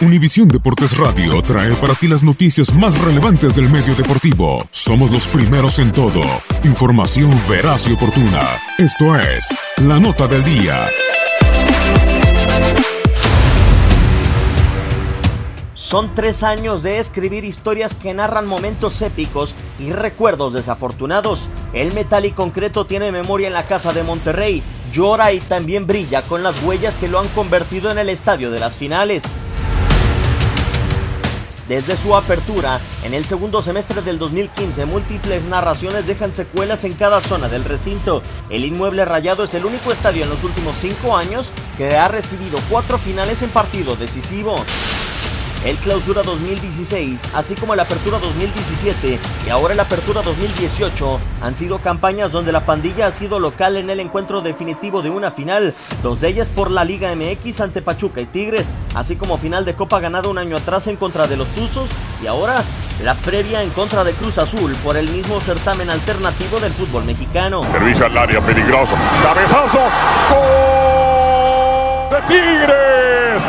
Univisión Deportes Radio trae para ti las noticias más relevantes del medio deportivo. Somos los primeros en todo. Información veraz y oportuna. Esto es La Nota del Día. Son tres años de escribir historias que narran momentos épicos y recuerdos desafortunados. El metal y concreto tiene memoria en la casa de Monterrey, llora y también brilla con las huellas que lo han convertido en el estadio de las finales. Desde su apertura, en el segundo semestre del 2015, múltiples narraciones dejan secuelas en cada zona del recinto. El inmueble rayado es el único estadio en los últimos cinco años que ha recibido cuatro finales en partido decisivo. El Clausura 2016, así como el Apertura 2017 y ahora el Apertura 2018 han sido campañas donde la pandilla ha sido local en el encuentro definitivo de una final, dos de ellas por la Liga MX ante Pachuca y Tigres, así como final de Copa ganada un año atrás en contra de los Tuzos y ahora la previa en contra de Cruz Azul por el mismo certamen alternativo del fútbol mexicano. Servicio al área peligroso. Cabezazo. ¡Gol de Tigres!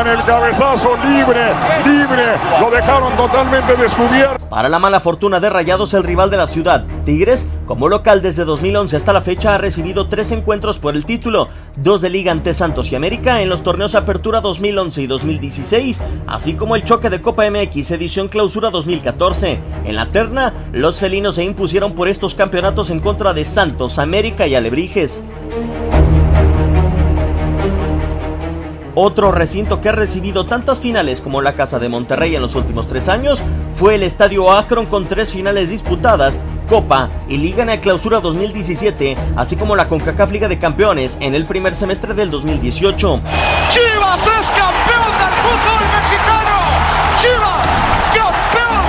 En el cabezazo libre, libre. Lo dejaron totalmente descubierto. Para la mala fortuna de Rayados, el rival de la ciudad, Tigres, como local desde 2011 hasta la fecha, ha recibido tres encuentros por el título, dos de Liga ante Santos y América en los torneos Apertura 2011 y 2016, así como el choque de Copa MX edición Clausura 2014. En la terna, los felinos se impusieron por estos campeonatos en contra de Santos, América y Alebrijes. Otro recinto que ha recibido tantas finales como la Casa de Monterrey en los últimos tres años fue el Estadio Akron con tres finales disputadas, Copa y Liga en la Clausura 2017, así como la CONCACAF Liga de Campeones en el primer semestre del 2018. Chivas es campeón del fútbol mexicano. Chivas, campeón.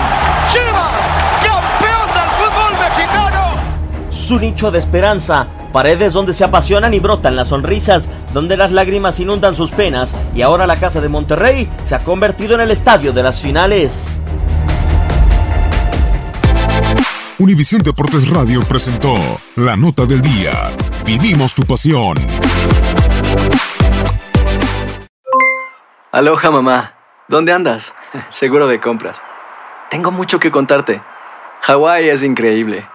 Chivas, campeón del fútbol mexicano. Su nicho de esperanza, paredes donde se apasionan y brotan las sonrisas, donde las lágrimas inundan sus penas, y ahora la Casa de Monterrey se ha convertido en el estadio de las finales. Univisión Deportes Radio presentó La Nota del Día. Vivimos tu pasión. Aloha mamá, ¿dónde andas? Seguro de compras. Tengo mucho que contarte. Hawái es increíble.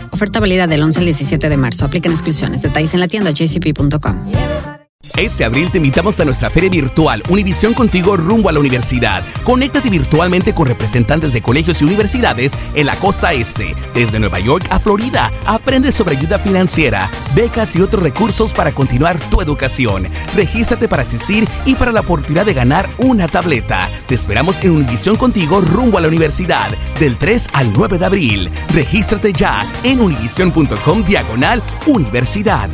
Oferta válida del 11 al 17 de marzo. Aplican exclusiones. Detalles en la tienda jcp.com. Este abril te invitamos a nuestra feria virtual Univisión Contigo rumbo a la universidad. Conéctate virtualmente con representantes de colegios y universidades en la costa este, desde Nueva York a Florida. Aprende sobre ayuda financiera, becas y otros recursos para continuar tu educación. Regístrate para asistir y para la oportunidad de ganar una tableta. Te esperamos en Univisión Contigo rumbo a la universidad del 3 al 9 de abril. Regístrate ya en univision.com diagonal universidad.